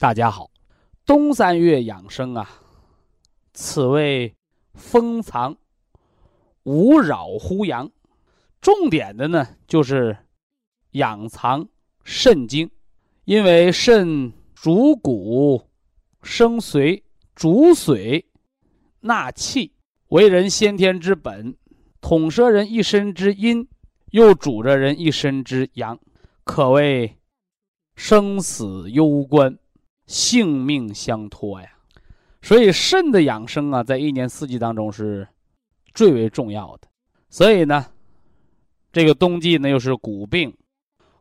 大家好，冬三月养生啊，此谓封藏无扰乎阳，重点的呢就是养藏肾经，因为肾主骨生髓，主髓纳气，为人先天之本，统摄人一身之阴，又主着人一身之阳，可谓生死攸关。性命相托呀，所以肾的养生啊，在一年四季当中是最为重要的。所以呢，这个冬季呢，又是骨病、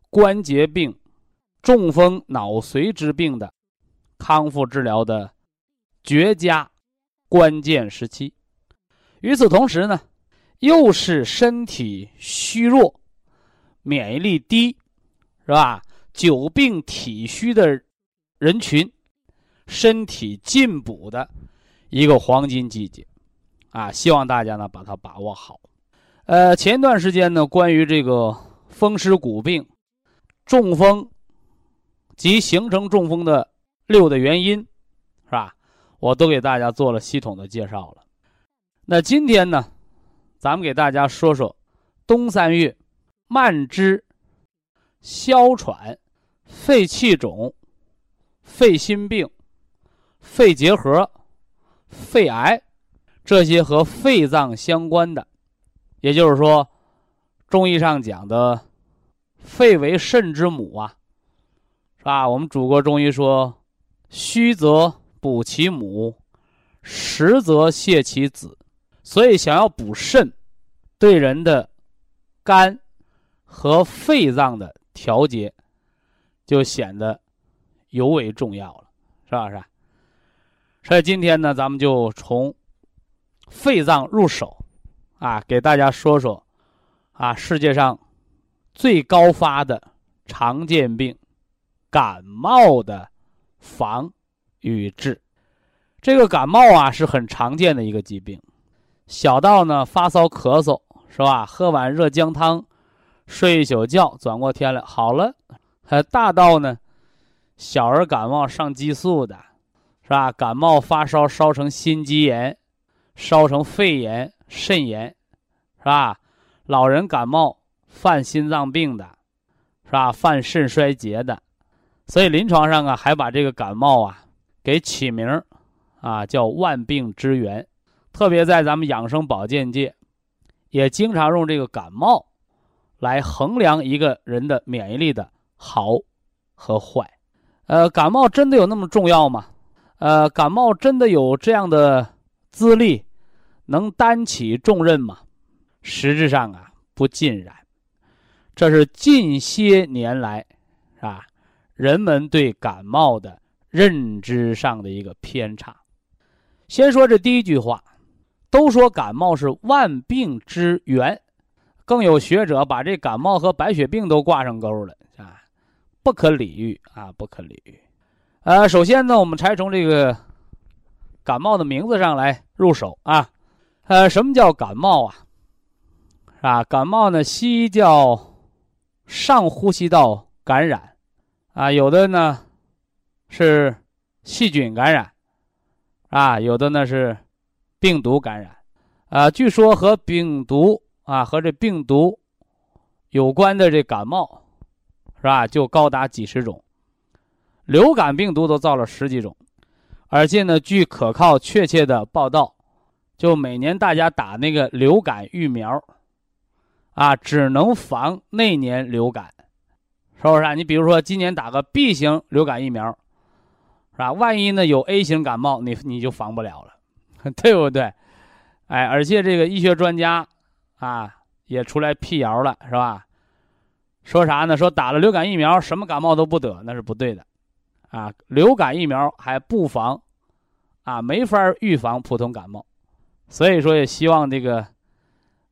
关节病、中风、脑髓之病的康复治疗的绝佳关键时期。与此同时呢，又是身体虚弱、免疫力低，是吧？久病体虚的。人群身体进补的一个黄金季节啊，希望大家呢把它把握好。呃，前一段时间呢，关于这个风湿骨病、中风及形成中风的六的原因，是吧？我都给大家做了系统的介绍了。那今天呢，咱们给大家说说冬三月慢支、哮喘、肺气肿。肺心病、肺结核、肺癌，这些和肺脏相关的，也就是说，中医上讲的“肺为肾之母”啊，是吧？我们祖国中医说：“虚则补其母，实则泻其子。”所以，想要补肾，对人的肝和肺脏的调节就显得。尤为重要了，是不是？所以今天呢，咱们就从肺脏入手，啊，给大家说说，啊，世界上最高发的常见病——感冒的防与治。这个感冒啊，是很常见的一个疾病，小到呢发烧咳嗽，是吧？喝碗热姜汤，睡一宿觉，转过天来好了；还大到呢。小儿感冒上激素的，是吧？感冒发烧烧成心肌炎，烧成肺炎、肾炎，是吧？老人感冒犯心脏病的，是吧？犯肾衰竭的，所以临床上啊，还把这个感冒啊给起名啊叫万病之源。特别在咱们养生保健界，也经常用这个感冒来衡量一个人的免疫力的好和坏。呃，感冒真的有那么重要吗？呃，感冒真的有这样的资历，能担起重任吗？实质上啊，不尽然。这是近些年来，是吧？人们对感冒的认知上的一个偏差。先说这第一句话，都说感冒是万病之源，更有学者把这感冒和白血病都挂上钩了。不可理喻啊！不可理喻。呃，首先呢，我们才从这个感冒的名字上来入手啊。呃，什么叫感冒啊？是吧？感冒呢，西医叫上呼吸道感染啊，有的呢是细菌感染啊，有的呢是病毒感染啊。据说和病毒啊和这病毒有关的这感冒。是吧？就高达几十种，流感病毒都造了十几种，而且呢，据可靠确切的报道，就每年大家打那个流感疫苗，啊，只能防那年流感，是不是啊？你比如说今年打个 B 型流感疫苗，是吧？万一呢有 A 型感冒，你你就防不了了，对不对？哎，而且这个医学专家啊也出来辟谣了，是吧？说啥呢？说打了流感疫苗，什么感冒都不得，那是不对的，啊，流感疫苗还不防，啊，没法预防普通感冒，所以说也希望这个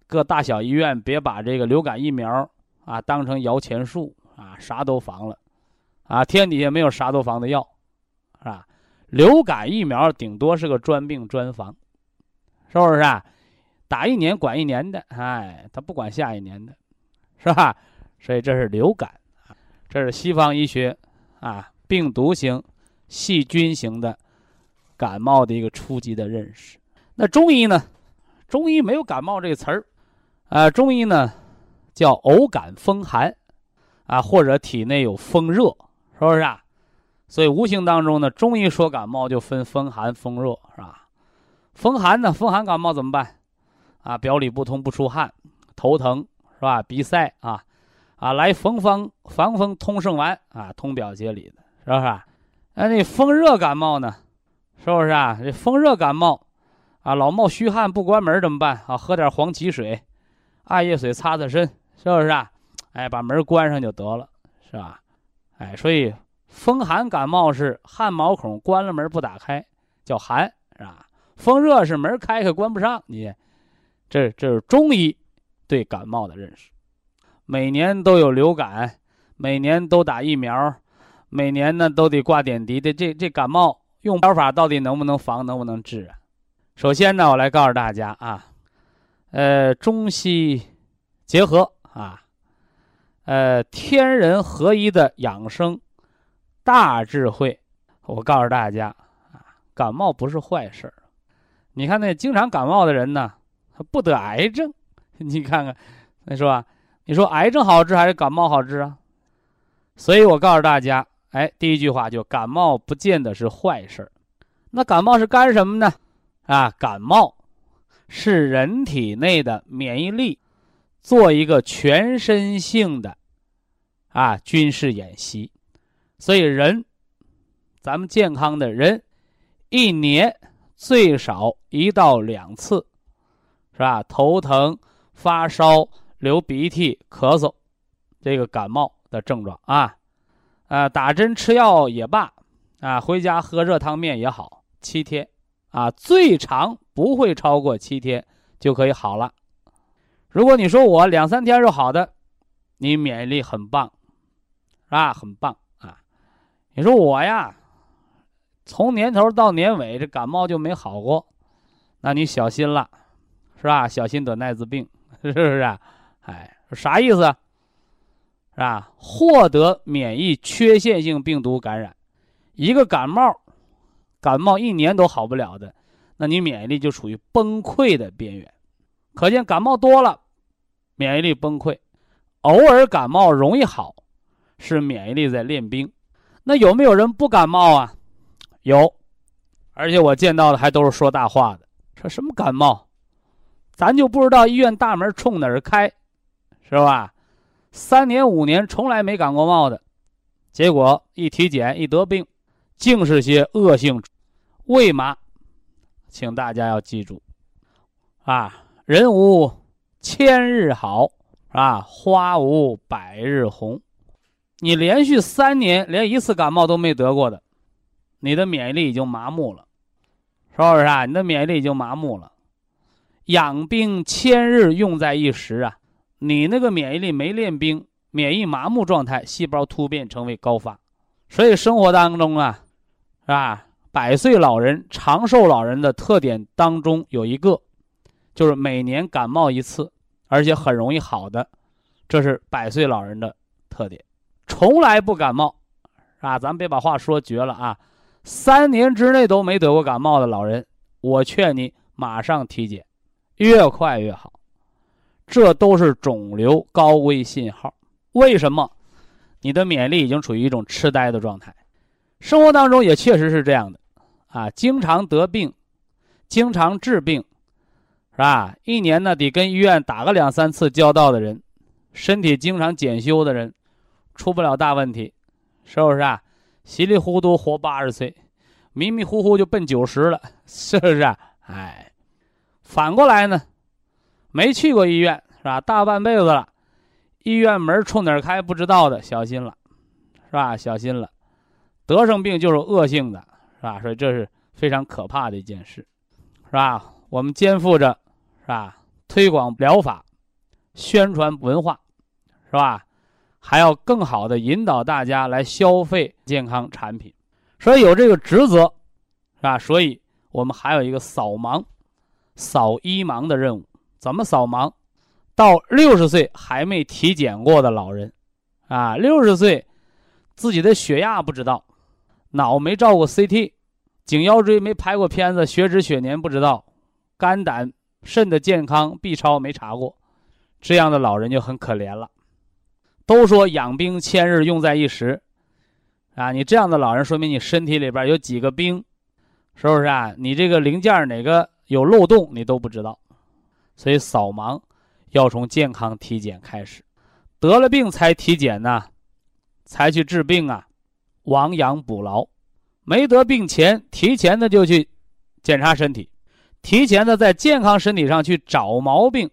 各大小医院别把这个流感疫苗啊当成摇钱树啊，啥都防了，啊，天底下没有啥都防的药，是吧？流感疫苗顶多是个专病专防，是不是啊？打一年管一年的，哎，他不管下一年的，是吧？所以这是流感啊，这是西方医学啊病毒型、细菌型的感冒的一个初级的认识。那中医呢？中医没有感冒这个词儿，啊，中医呢叫偶感风寒，啊或者体内有风热，是不是啊？所以无形当中呢，中医说感冒就分风寒、风热，是吧？风寒呢，风寒感冒怎么办？啊，表里不通，不出汗，头疼，是吧？鼻塞啊。啊，来缝方防风通圣丸啊，通表解里的，是不是？哎，那风热感冒呢？是不是啊？这风热感冒，啊，老冒虚汗不关门怎么办？啊，喝点黄芪水、艾叶水擦擦身，是不是啊？哎，把门关上就得了，是吧？哎，所以风寒感冒是汗毛孔关了门不打开，叫寒，是吧？风热是门开开关不上，你这这是中医对感冒的认识。每年都有流感，每年都打疫苗，每年呢都得挂点滴的。这这感冒用疗法到底能不能防，能不能治啊？首先呢，我来告诉大家啊，呃，中西结合啊，呃，天人合一的养生大智慧。我告诉大家啊，感冒不是坏事儿。你看那经常感冒的人呢，他不得癌症。你看看，你说吧。你说癌症好治还是感冒好治啊？所以我告诉大家，哎，第一句话就感冒不见得是坏事儿。那感冒是干什么呢？啊，感冒是人体内的免疫力做一个全身性的啊军事演习。所以人，咱们健康的人，一年最少一到两次，是吧？头疼、发烧。流鼻涕、咳嗽，这个感冒的症状啊，啊，打针吃药也罢，啊，回家喝热汤面也好，七天，啊，最长不会超过七天就可以好了。如果你说我两三天就好的，你免疫力很棒，是吧？很棒啊。你说我呀，从年头到年尾这感冒就没好过，那你小心了，是吧？小心得艾滋病，是不是？啊？哎，啥意思啊？是吧？获得免疫缺陷性病毒感染，一个感冒，感冒一年都好不了的，那你免疫力就处于崩溃的边缘。可见感冒多了，免疫力崩溃；偶尔感冒容易好，是免疫力在练兵。那有没有人不感冒啊？有，而且我见到的还都是说大话的，说什么感冒，咱就不知道医院大门冲哪儿开。是吧？三年五年从来没感过冒的，结果一体检一得病，竟是些恶性胃麻。请大家要记住，啊，人无千日好，啊，花无百日红。你连续三年连一次感冒都没得过的，你的免疫力已经麻木了，是不是啊？你的免疫力已经麻木了。养兵千日，用在一时啊。你那个免疫力没练兵，免疫麻木状态，细胞突变成为高发，所以生活当中啊，是吧？百岁老人、长寿老人的特点当中有一个，就是每年感冒一次，而且很容易好的，这是百岁老人的特点。从来不感冒，啊，咱别把话说绝了啊！三年之内都没得过感冒的老人，我劝你马上体检，越快越好。这都是肿瘤高危信号。为什么？你的免疫力已经处于一种痴呆的状态。生活当中也确实是这样的，啊，经常得病，经常治病，是吧？一年呢得跟医院打个两三次交道的人，身体经常检修的人，出不了大问题，是不是啊？稀里糊涂活八十岁，迷迷糊糊就奔九十了，是不是？啊哎，反过来呢，没去过医院是吧？大半辈子了，医院门冲哪儿开不知道的，小心了，是吧？小心了，得上病就是恶性的。是吧？所以这是非常可怕的一件事，是吧？我们肩负着，是吧？推广疗法，宣传文化，是吧？还要更好的引导大家来消费健康产品，所以有这个职责，是吧？所以我们还有一个扫盲、扫医盲的任务。怎么扫盲？到六十岁还没体检过的老人，啊，六十岁自己的血压不知道。脑没照过 CT，颈腰椎没拍过片子，血脂血粘不知道，肝胆肾的健康 B 超没查过，这样的老人就很可怜了。都说养兵千日，用在一时，啊，你这样的老人，说明你身体里边有几个兵，是不是啊？你这个零件哪个有漏洞，你都不知道。所以扫盲要从健康体检开始，得了病才体检呢，才去治病啊。亡羊补牢，没得病前提前的就去检查身体，提前的在健康身体上去找毛病，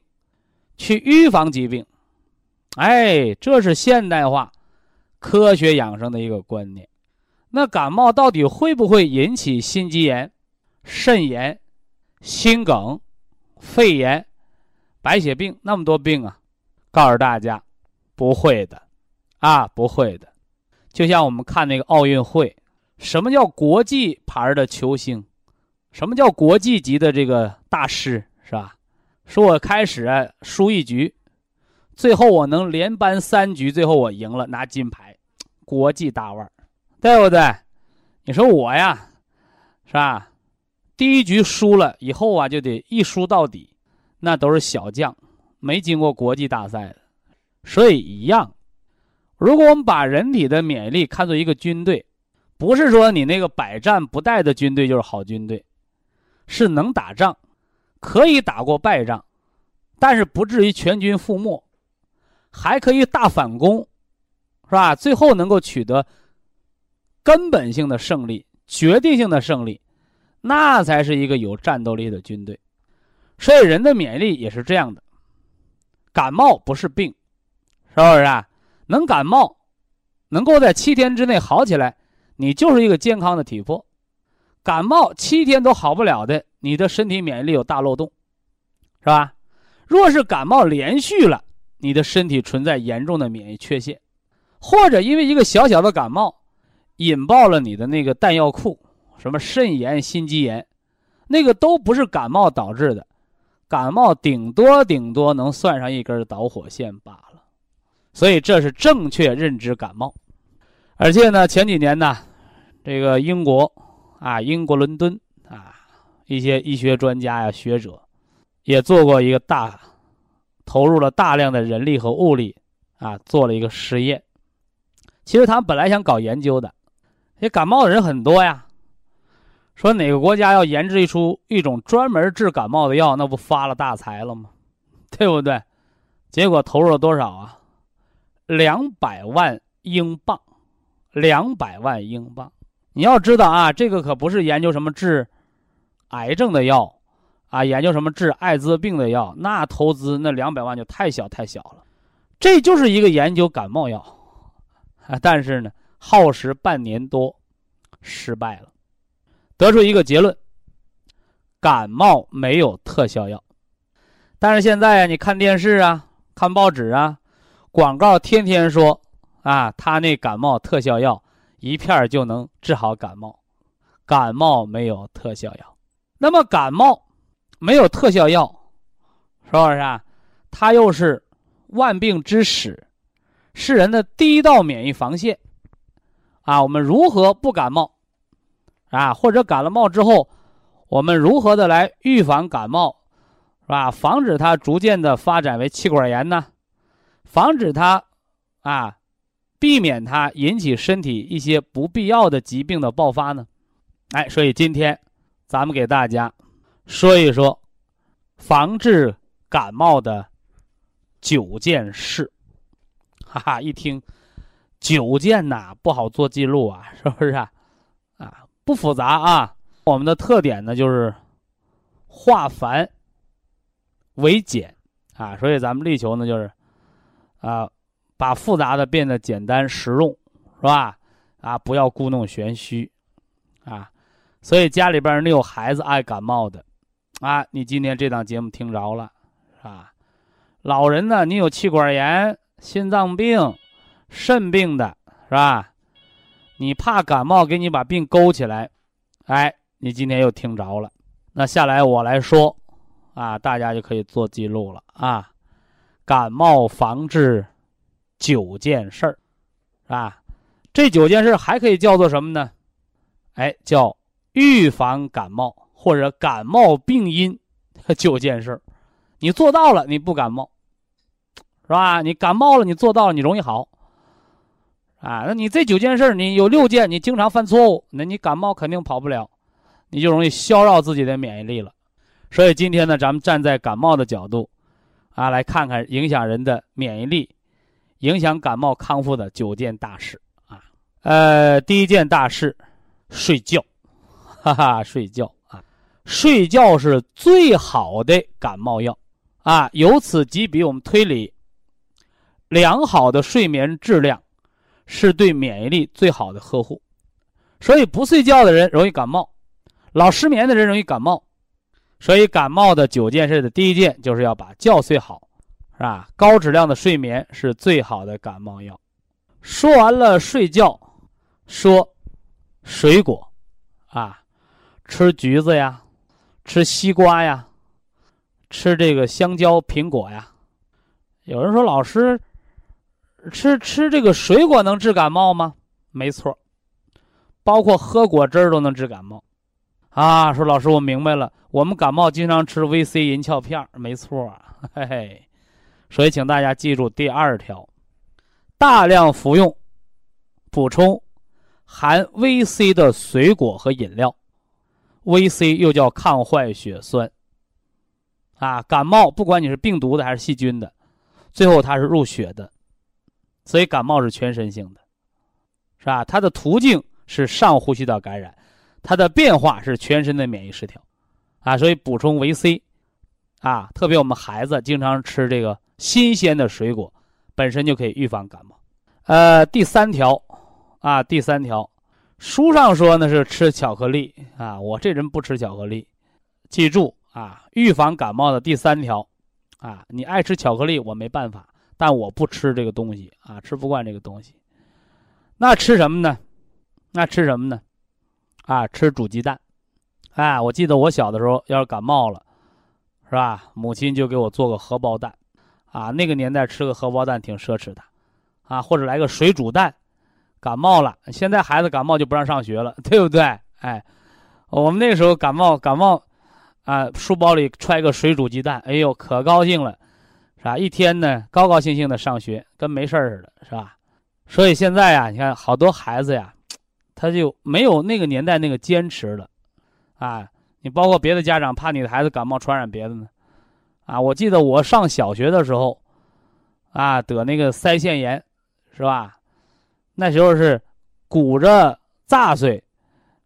去预防疾病。哎，这是现代化科学养生的一个观念。那感冒到底会不会引起心肌炎、肾炎、心梗、肺炎、白血病那么多病啊？告诉大家，不会的，啊，不会的。就像我们看那个奥运会，什么叫国际牌的球星？什么叫国际级的这个大师？是吧？说我开始输一局，最后我能连扳三局，最后我赢了拿金牌，国际大腕对不对？你说我呀，是吧？第一局输了以后啊，就得一输到底，那都是小将，没经过国际大赛的，所以一样。如果我们把人体的免疫力看作一个军队，不是说你那个百战不殆的军队就是好军队，是能打仗，可以打过败仗，但是不至于全军覆没，还可以大反攻，是吧？最后能够取得根本性的胜利、决定性的胜利，那才是一个有战斗力的军队。所以人的免疫力也是这样的，感冒不是病，是不是啊？能感冒，能够在七天之内好起来，你就是一个健康的体魄。感冒七天都好不了的，你的身体免疫力有大漏洞，是吧？若是感冒连续了，你的身体存在严重的免疫缺陷，或者因为一个小小的感冒，引爆了你的那个弹药库，什么肾炎、心肌炎，那个都不是感冒导致的，感冒顶多顶多能算上一根导火线罢了。所以这是正确认知感冒，而且呢，前几年呢，这个英国啊，英国伦敦啊，一些医学专家呀、学者，也做过一个大，投入了大量的人力和物力啊，做了一个实验。其实他们本来想搞研究的，这感冒的人很多呀，说哪个国家要研制一出一种专门治感冒的药，那不发了大财了吗？对不对？结果投入了多少啊？两百万英镑，两百万英镑。你要知道啊，这个可不是研究什么治癌症的药，啊，研究什么治艾滋病的药，那投资那两百万就太小太小了。这就是一个研究感冒药，但是呢，耗时半年多，失败了，得出一个结论：感冒没有特效药。但是现在啊，你看电视啊，看报纸啊。广告天天说，啊，他那感冒特效药一片就能治好感冒，感冒没有特效药。那么感冒没有特效药，是不是啊？它又是万病之始，是人的第一道免疫防线。啊，我们如何不感冒？啊，或者感了冒之后，我们如何的来预防感冒，是吧？防止它逐渐的发展为气管炎呢？防止它，啊，避免它引起身体一些不必要的疾病的爆发呢，哎，所以今天咱们给大家说一说防治感冒的九件事。哈哈，一听九件呐，不好做记录啊，是不是啊？不复杂啊。我们的特点呢，就是化繁为简啊，所以咱们力求呢，就是啊，把复杂的变得简单实用，是吧？啊，不要故弄玄虚啊。所以家里边你有孩子爱感冒的啊，你今天这档节目听着了，是吧？老人呢，你有气管炎、心脏病、肾病的，是吧？你怕感冒给你把病勾起来，哎。你今天又听着了，那下来我来说，啊，大家就可以做记录了啊。感冒防治九件事儿，啊，这九件事还可以叫做什么呢？哎，叫预防感冒或者感冒病因九件事儿。你做到了，你不感冒，是吧？你感冒了，你做到了，你容易好。啊，那你这九件事你有六件，你经常犯错误，那你感冒肯定跑不了。你就容易消耗自己的免疫力了，所以今天呢，咱们站在感冒的角度，啊，来看看影响人的免疫力、影响感冒康复的九件大事啊。呃，第一件大事，睡觉，哈哈，睡觉啊，睡觉是最好的感冒药啊。由此及彼，我们推理，良好的睡眠质量是对免疫力最好的呵护。所以不睡觉的人容易感冒。老失眠的人容易感冒，所以感冒的九件事的第一件就是要把觉睡好，是吧？高质量的睡眠是最好的感冒药。说完了睡觉，说水果，啊，吃橘子呀，吃西瓜呀，吃这个香蕉、苹果呀。有人说老师，吃吃这个水果能治感冒吗？没错，包括喝果汁都能治感冒。啊，说老师，我明白了。我们感冒经常吃 VC 银翘片没错，嘿嘿。所以，请大家记住第二条：大量服用、补充含 VC 的水果和饮料。VC 又叫抗坏血酸。啊，感冒不管你是病毒的还是细菌的，最后它是入血的，所以感冒是全身性的，是吧？它的途径是上呼吸道感染。它的变化是全身的免疫失调，啊，所以补充维 C，啊，特别我们孩子经常吃这个新鲜的水果，本身就可以预防感冒。呃，第三条，啊，第三条，书上说呢是吃巧克力，啊，我这人不吃巧克力。记住啊，预防感冒的第三条，啊，你爱吃巧克力我没办法，但我不吃这个东西，啊，吃不惯这个东西。那吃什么呢？那吃什么呢？啊，吃煮鸡蛋，哎，我记得我小的时候，要是感冒了，是吧？母亲就给我做个荷包蛋，啊，那个年代吃个荷包蛋挺奢侈的，啊，或者来个水煮蛋，感冒了。现在孩子感冒就不让上学了，对不对？哎，我们那时候感冒感冒，啊，书包里揣个水煮鸡蛋，哎呦，可高兴了，是吧？一天呢，高高兴兴的上学，跟没事似的，是吧？所以现在呀，你看好多孩子呀。他就没有那个年代那个坚持了，啊，你包括别的家长怕你的孩子感冒传染别的呢，啊，我记得我上小学的时候，啊，得那个腮腺炎，是吧？那时候是鼓着炸碎，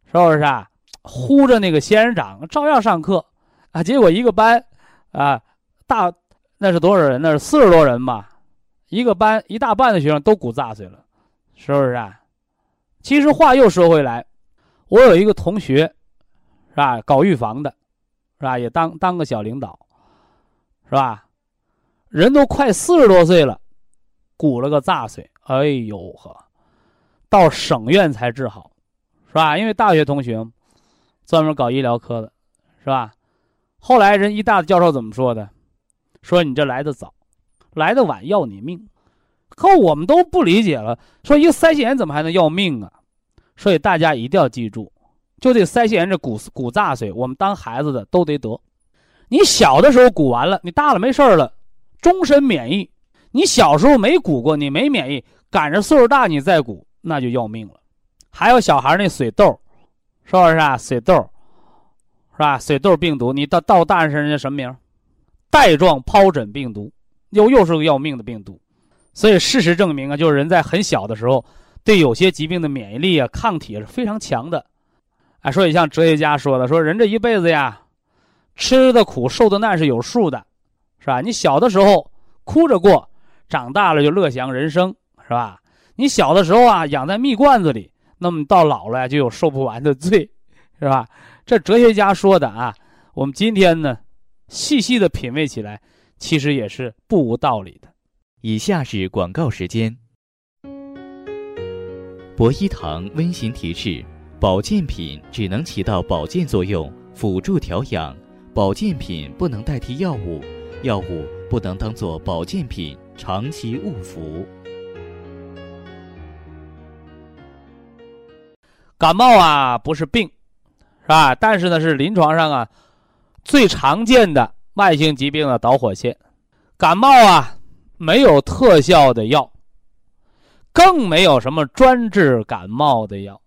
是不是啊？呼着那个仙人掌，照样上课，啊，结果一个班，啊，大那是多少人？那是四十多人吧，一个班一大半的学生都鼓炸碎了，是不是啊？其实话又说回来，我有一个同学，是吧？搞预防的，是吧？也当当个小领导，是吧？人都快四十多岁了，鼓了个炸碎，哎呦呵，到省院才治好，是吧？因为大学同学，专门搞医疗科的，是吧？后来人医大的教授怎么说的？说你这来的早，来的晚要你命。可我们都不理解了，说一个腮腺炎怎么还能要命啊？所以大家一定要记住，就这腮腺炎这鼓鼓炸碎，我们当孩子的都得得。你小的时候鼓完了，你大了没事了，终身免疫。你小时候没鼓过，你没免疫，赶着岁数大你再鼓，那就要命了。还有小孩那水痘，是不是啊？水痘，是吧？水痘病毒，你到到大人身上叫什么名？带状疱疹病毒，又又是个要命的病毒。所以事实证明啊，就是人在很小的时候，对有些疾病的免疫力啊、抗体是非常强的。哎，所以像哲学家说的，说人这一辈子呀，吃的苦、受的难是有数的，是吧？你小的时候哭着过，长大了就乐享人生，是吧？你小的时候啊，养在蜜罐子里。那么到老了就有受不完的罪，是吧？这哲学家说的啊，我们今天呢，细细的品味起来，其实也是不无道理的。以下是广告时间。博一堂温馨提示：保健品只能起到保健作用，辅助调养；保健品不能代替药物，药物不能当做保健品长期误服。感冒啊，不是病，是吧？但是呢，是临床上啊最常见的慢性疾病的导火线。感冒啊，没有特效的药，更没有什么专治感冒的药。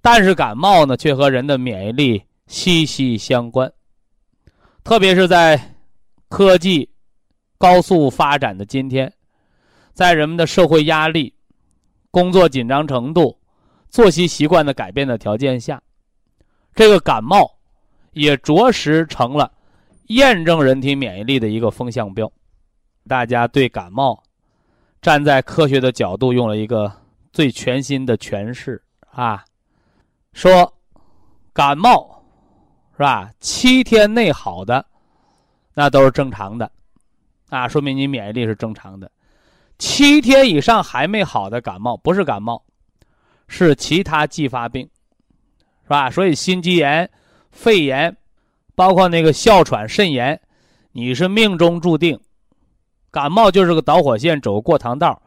但是感冒呢，却和人的免疫力息息相关。特别是在科技高速发展的今天，在人们的社会压力、工作紧张程度。作息习惯的改变的条件下，这个感冒也着实成了验证人体免疫力的一个风向标。大家对感冒站在科学的角度，用了一个最全新的诠释啊，说感冒是吧？七天内好的，那都是正常的啊，说明你免疫力是正常的。七天以上还没好的感冒，不是感冒。是其他继发病，是吧？所以心肌炎、肺炎，包括那个哮喘、肾炎，你是命中注定。感冒就是个导火线，走过堂道，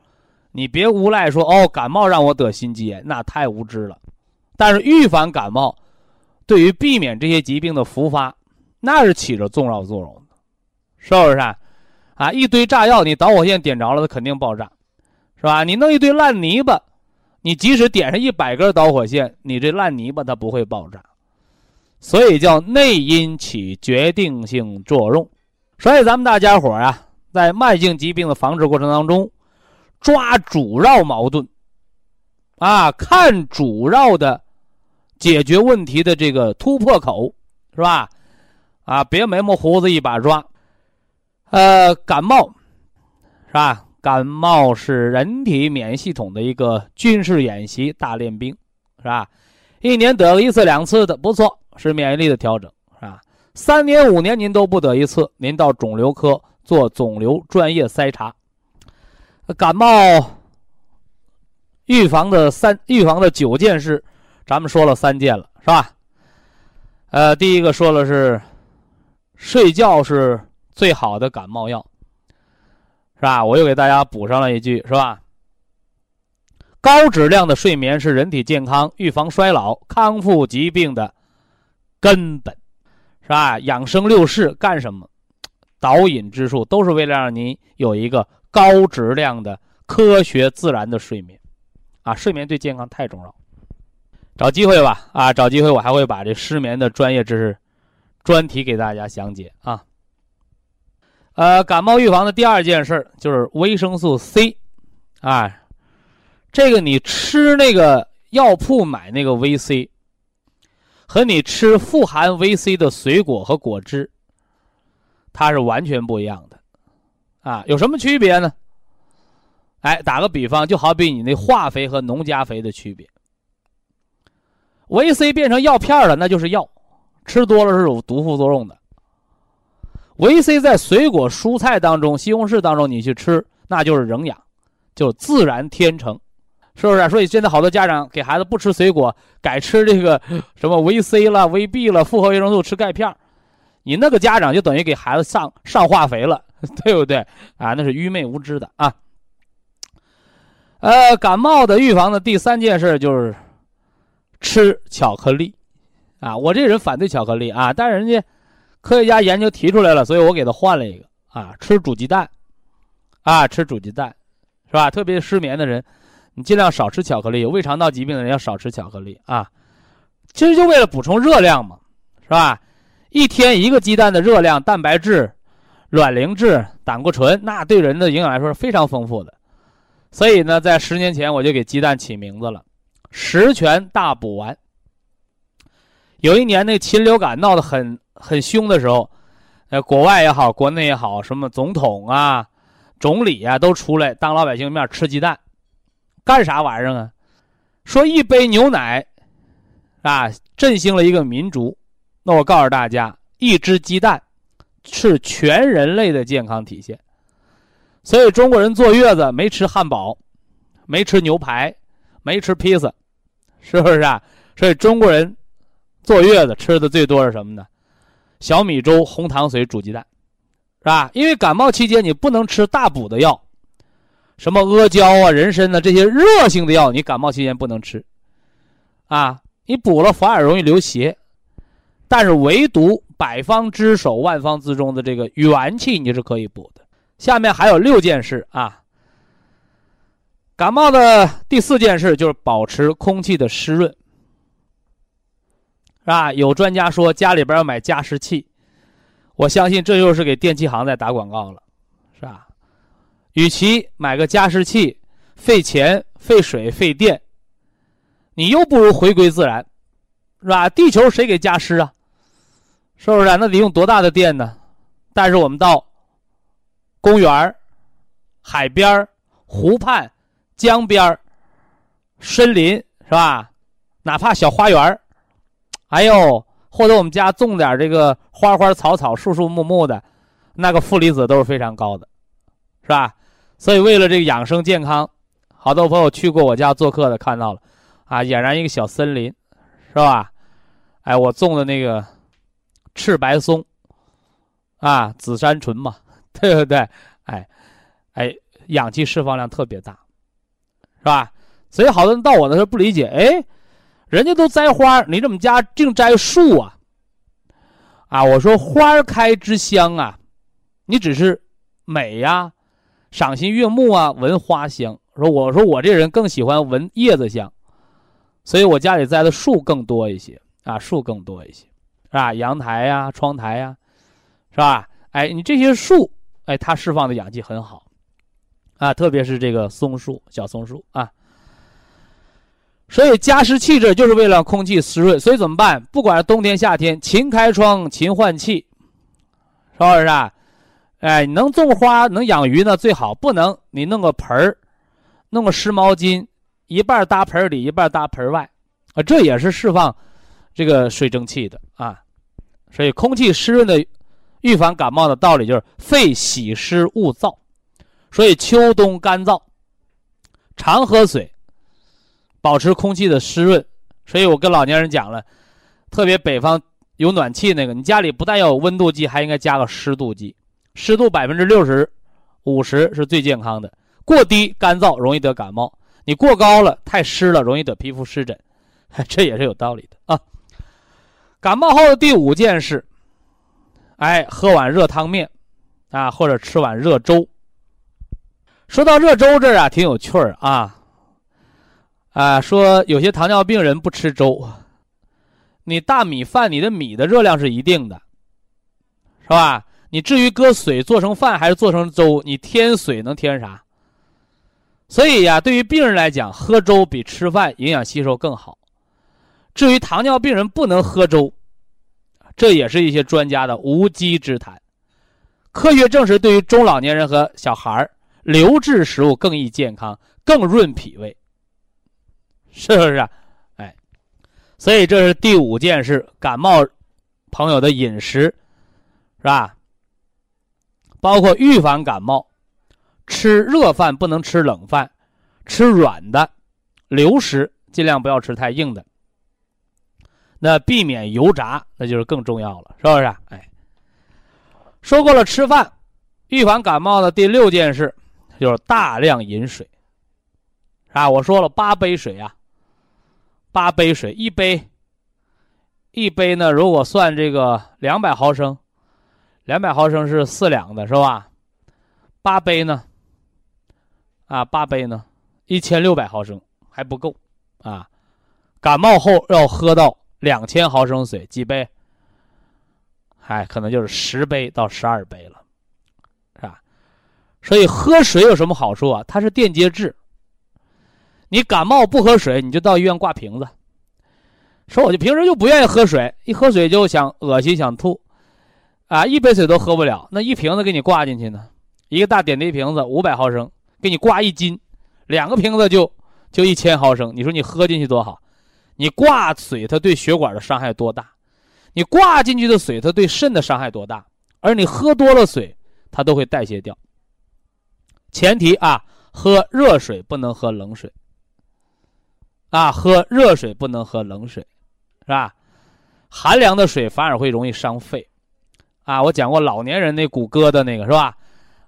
你别无赖说哦，感冒让我得心肌炎，那太无知了。但是预防感冒，对于避免这些疾病的复发，那是起着重要作用的，是不是啊？啊，一堆炸药，你导火线点着了，它肯定爆炸，是吧？你弄一堆烂泥巴。你即使点上一百根导火线，你这烂泥巴它不会爆炸，所以叫内因起决定性作用。所以咱们大家伙啊，在慢性疾病的防治过程当中，抓主要矛盾，啊，看主要的解决问题的这个突破口，是吧？啊，别眉毛胡子一把抓。呃，感冒，是吧？感冒是人体免疫系统的一个军事演习大练兵，是吧？一年得个一次两次的不错，是免疫力的调整，是吧？三年五年您都不得一次，您到肿瘤科做肿瘤专业筛查。感冒预防的三预防的九件事，咱们说了三件了，是吧？呃，第一个说了是睡觉是最好的感冒药。是吧？我又给大家补上了一句，是吧？高质量的睡眠是人体健康、预防衰老、康复疾病的根本，是吧？养生六式干什么？导引之术都是为了让您有一个高质量的、科学自然的睡眠，啊，睡眠对健康太重要。找机会吧，啊，找机会我还会把这失眠的专业知识专题给大家讲解啊。呃，感冒预防的第二件事就是维生素 C，啊，这个你吃那个药铺买那个 VC，和你吃富含维 C 的水果和果汁，它是完全不一样的，啊，有什么区别呢？哎，打个比方，就好比你那化肥和农家肥的区别。维 C 变成药片了，那就是药，吃多了是有毒副作用的。维 C 在水果、蔬菜当中，西红柿当中，你去吃，那就是营养，就自然天成，是不是？所以现在好多家长给孩子不吃水果，改吃这个什么维 C 了、维 B 了、复合维生素，吃钙片你那个家长就等于给孩子上上化肥了，对不对？啊，那是愚昧无知的啊。呃，感冒的预防的第三件事就是吃巧克力，啊，我这人反对巧克力啊，但是人家。科学家研究提出来了，所以我给他换了一个啊，吃煮鸡蛋，啊，吃煮鸡蛋，是吧？特别失眠的人，你尽量少吃巧克力；有胃肠道疾病的人要少吃巧克力啊。其实就为了补充热量嘛，是吧？一天一个鸡蛋的热量、蛋白质、卵磷脂、胆固醇，那对人的营养来说是非常丰富的。所以呢，在十年前我就给鸡蛋起名字了，“十全大补丸”。有一年那禽流感闹得很很凶的时候，呃，国外也好，国内也好，什么总统啊、总理啊都出来当老百姓面吃鸡蛋，干啥玩意儿啊？说一杯牛奶，啊，振兴了一个民族。那我告诉大家，一只鸡蛋是全人类的健康体现。所以中国人坐月子没吃汉堡，没吃牛排，没吃披萨，是不是啊？所以中国人坐月子吃的最多是什么呢？小米粥、红糖水煮鸡蛋，是吧？因为感冒期间你不能吃大补的药，什么阿胶啊、人参的这些热性的药，你感冒期间不能吃，啊，你补了反而容易流邪。但是唯独百方之首、万方之中的这个元气，你是可以补的。下面还有六件事啊。感冒的第四件事就是保持空气的湿润，是吧？有专家说家里边要买加湿器，我相信这又是给电器行在打广告了，是吧？与其买个加湿器费钱、费水、费电，你又不如回归自然，是吧？地球谁给加湿啊？是不是？那得用多大的电呢？但是我们到公园海边湖畔、江边森林，是吧？哪怕小花园哎呦，或者我们家种点这个花花草草、树树木木的，那个负离子都是非常高的，是吧？所以为了这个养生健康，好多朋友去过我家做客的看到了，啊，俨然一个小森林，是吧？哎，我种的那个。赤白松，啊，紫杉醇嘛，对不对？哎，哎，氧气释放量特别大，是吧？所以好多人到我那时候不理解，哎，人家都栽花，你怎么家净摘树啊？啊，我说花开之香啊，你只是美呀，赏心悦目啊，闻花香。说我说我这人更喜欢闻叶子香，所以我家里栽的树更多一些啊，树更多一些。是吧？阳台呀，窗台呀，是吧？哎，你这些树，哎，它释放的氧气很好，啊，特别是这个松树、小松树啊。所以加湿器这就是为了空气湿润。所以怎么办？不管是冬天夏天，勤开窗，勤换气，是不是啊？哎，能种花、能养鱼呢最好，不能你弄个盆儿，弄个湿毛巾，一半搭盆里，一半搭盆外，啊，这也是释放。这个水蒸气的啊，所以空气湿润的预防感冒的道理就是肺喜湿勿燥，所以秋冬干燥，常喝水，保持空气的湿润。所以我跟老年人讲了，特别北方有暖气那个，你家里不但要有温度计，还应该加个湿度计，湿度百分之六十、五十是最健康的。过低干燥容易得感冒，你过高了太湿了容易得皮肤湿疹，这也是有道理的啊。感冒后的第五件事，哎，喝碗热汤面，啊，或者吃碗热粥。说到热粥这儿啊，挺有趣儿啊，啊，说有些糖尿病人不吃粥，你大米饭，你的米的热量是一定的，是吧？你至于搁水做成饭还是做成粥，你添水能添啥？所以呀，对于病人来讲，喝粥比吃饭营养吸收更好。至于糖尿病人不能喝粥，这也是一些专家的无稽之谈。科学证实，对于中老年人和小孩儿，流质食物更易健康，更润脾胃，是不是？啊？哎，所以这是第五件事：感冒朋友的饮食，是吧？包括预防感冒，吃热饭不能吃冷饭，吃软的，流食尽量不要吃太硬的。那避免油炸，那就是更重要了，是不是？哎，说过了吃饭，预防感冒的第六件事就是大量饮水，啊，我说了八杯水啊，八杯水，一杯，一杯呢，如果算这个两百毫升，两百毫升是四两的，是吧？八杯呢，啊，八杯呢，一千六百毫升还不够啊，感冒后要喝到。两千毫升水几杯？哎，可能就是十杯到十二杯了，是吧？所以喝水有什么好处啊？它是电解质。你感冒不喝水，你就到医院挂瓶子。说我就平时就不愿意喝水，一喝水就想恶心想吐，啊，一杯水都喝不了，那一瓶子给你挂进去呢？一个大点滴瓶子五百毫升，给你挂一斤，两个瓶子就就一千毫升，你说你喝进去多好？你挂水它对血管的伤害多大？你挂进去的水它对肾的伤害多大？而你喝多了水，它都会代谢掉。前提啊，喝热水不能喝冷水。啊，喝热水不能喝冷水，是吧？寒凉的水反而会容易伤肺。啊，我讲过老年人那骨骼的那个是吧？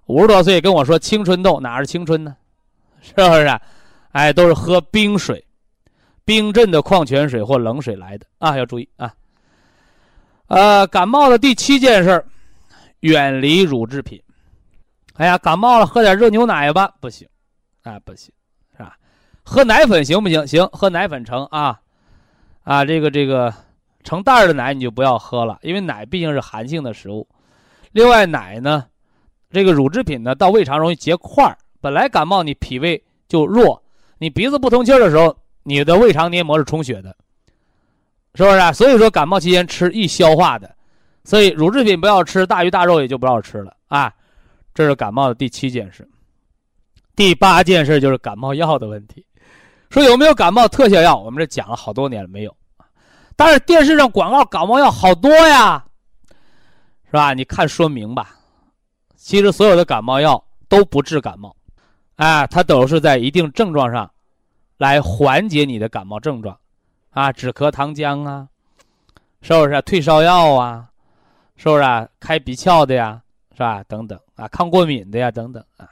五十多岁跟我说青春痘，哪是青春呢？是不是？哎，都是喝冰水、冰镇的矿泉水或冷水来的啊，要注意啊。呃，感冒的第七件事，远离乳制品。哎呀，感冒了喝点热牛奶吧，不行，啊，不行。是吧喝奶粉行不行？行，喝奶粉成啊，啊，这个这个成袋的奶你就不要喝了，因为奶毕竟是寒性的食物。另外，奶呢，这个乳制品呢，到胃肠容易结块儿。本来感冒你脾胃就弱，你鼻子不通气的时候，你的胃肠黏膜是充血的，是不是？所以说感冒期间吃易消化的，所以乳制品不要吃，大鱼大肉也就不要吃了啊。这是感冒的第七件事。第八件事就是感冒药的问题。说有没有感冒特效药？我们这讲了好多年了，没有。但是电视上广告感冒药好多呀，是吧？你看说明吧。其实所有的感冒药都不治感冒，哎，它都是在一定症状上，来缓解你的感冒症状，啊，止咳糖浆啊，是不是？退烧药啊，是不是？啊开鼻窍的呀，是吧？等等啊，抗过敏的呀，等等啊。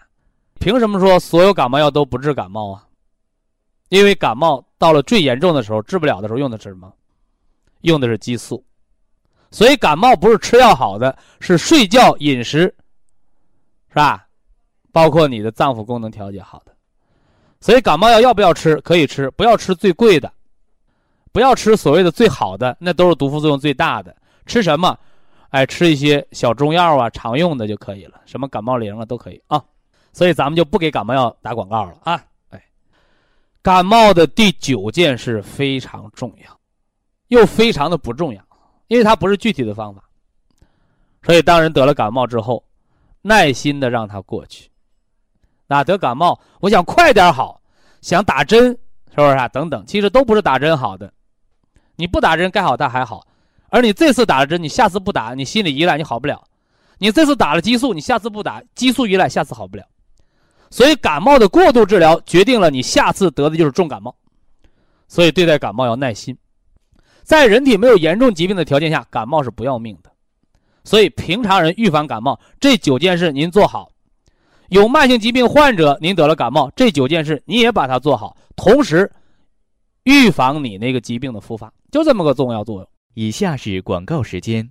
凭什么说所有感冒药都不治感冒啊？因为感冒到了最严重的时候，治不了的时候，用的是什么？用的是激素。所以感冒不是吃药好的，是睡觉、饮食，是吧？包括你的脏腑功能调节好的。所以感冒药要不要吃？可以吃，不要吃最贵的，不要吃所谓的最好的，那都是毒副作用最大的。吃什么？哎，吃一些小中药啊，常用的就可以了，什么感冒灵啊都可以啊。所以咱们就不给感冒药打广告了啊。哎感冒的第九件事非常重要，又非常的不重要，因为它不是具体的方法。所以，当人得了感冒之后，耐心的让它过去。那得感冒，我想快点好，想打针，是不是啊？等等，其实都不是打针好的。你不打针该好它还好，而你这次打了针，你下次不打，你心理依赖你好不了。你这次打了激素，你下次不打，激素依赖下次好不了。所以感冒的过度治疗决定了你下次得的就是重感冒，所以对待感冒要耐心。在人体没有严重疾病的条件下，感冒是不要命的。所以平常人预防感冒这九件事您做好，有慢性疾病患者您得了感冒这九件事你也把它做好，同时预防你那个疾病的复发，就这么个重要作用。以下是广告时间。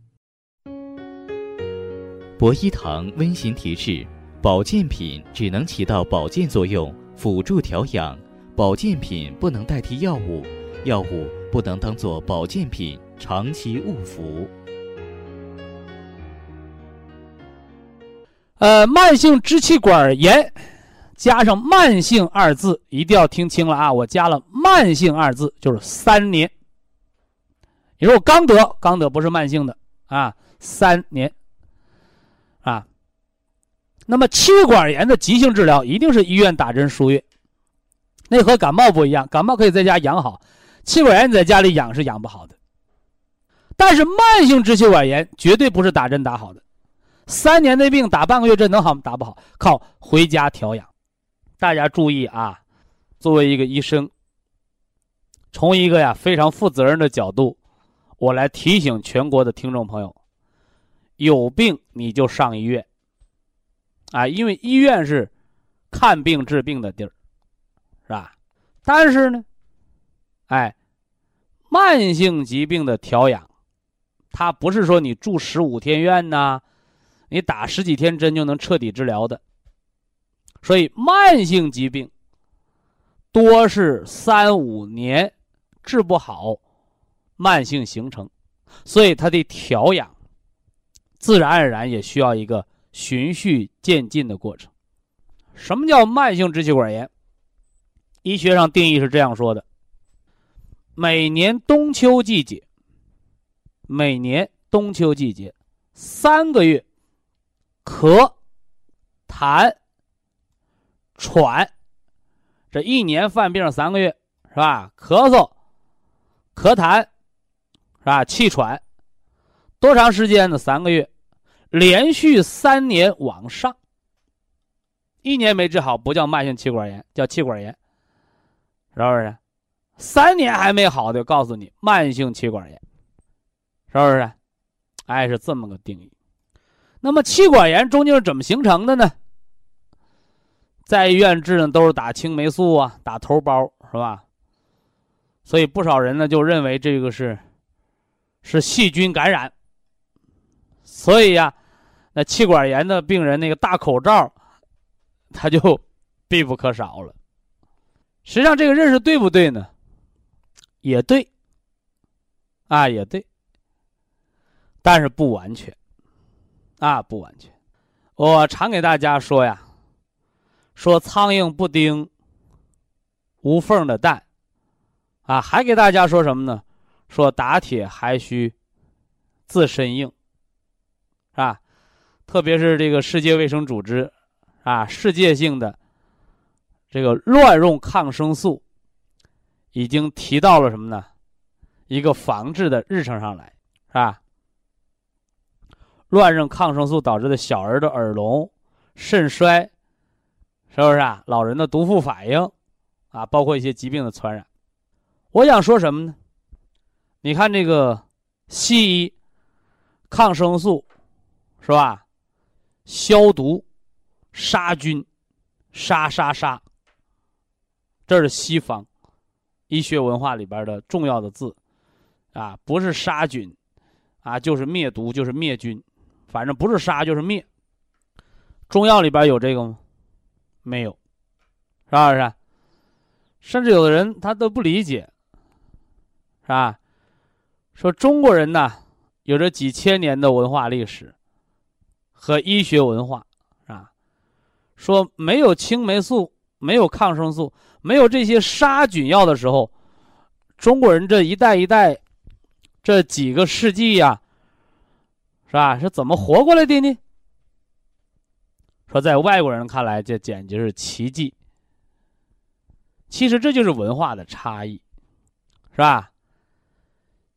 博一堂温馨提示。保健品只能起到保健作用，辅助调养；保健品不能代替药物，药物不能当做保健品长期误服。呃，慢性支气管炎，加上“慢性”二字，一定要听清了啊！我加了“慢性”二字，就是三年。你说我刚得，刚得不是慢性的啊，三年，啊。那么气管炎的急性治疗一定是医院打针输液，那和感冒不一样，感冒可以在家养好，气管炎在家里养是养不好的。但是慢性支气管炎绝对不是打针打好的，三年的病打半个月针能好吗？打不好，靠回家调养。大家注意啊，作为一个医生，从一个呀非常负责任的角度，我来提醒全国的听众朋友：有病你就上医院。啊，因为医院是看病治病的地儿，是吧？但是呢，哎，慢性疾病的调养，它不是说你住十五天院呐，你打十几天针就能彻底治疗的。所以慢性疾病多是三五年治不好，慢性形成，所以它的调养，自然而然也需要一个循序渐进的过程。什么叫慢性支气管炎？医学上定义是这样说的：每年冬秋季节，每年冬秋季节三个月，咳、痰、喘，这一年犯病三个月是吧？咳嗽、咳痰，是吧？气喘，多长时间呢？三个月，连续三年往上。一年没治好，不叫慢性气管炎，叫气管炎，是不是？三年还没好的，告诉你慢性气管炎，是不是？哎，是这么个定义。那么气管炎究竟是怎么形成的呢？在医院治呢，都是打青霉素啊，打头孢，是吧？所以不少人呢就认为这个是是细菌感染。所以呀，那气管炎的病人那个大口罩。他就 必不可少了。实际上，这个认识对不对呢？也对，啊，也对，但是不完全，啊，不完全。我常给大家说呀，说苍蝇不叮无缝的蛋，啊，还给大家说什么呢？说打铁还需自身硬，啊，特别是这个世界卫生组织。啊，世界性的这个乱用抗生素，已经提到了什么呢？一个防治的日程上来，是吧？乱用抗生素导致的小儿的耳聋、肾衰，是不是啊？老人的毒副反应，啊，包括一些疾病的传染。我想说什么呢？你看这个西医抗生素，是吧？消毒。杀菌，杀杀杀。这是西方医学文化里边的重要的字，啊，不是杀菌，啊，就是灭毒，就是灭菌，反正不是杀就是灭。中药里边有这个吗？没有，是不是？甚至有的人他都不理解，是吧？说中国人呢，有着几千年的文化历史和医学文化。说没有青霉素，没有抗生素，没有这些杀菌药的时候，中国人这一代一代，这几个世纪呀，是吧？是怎么活过来的呢？说在外国人看来，这简直是奇迹。其实这就是文化的差异，是吧？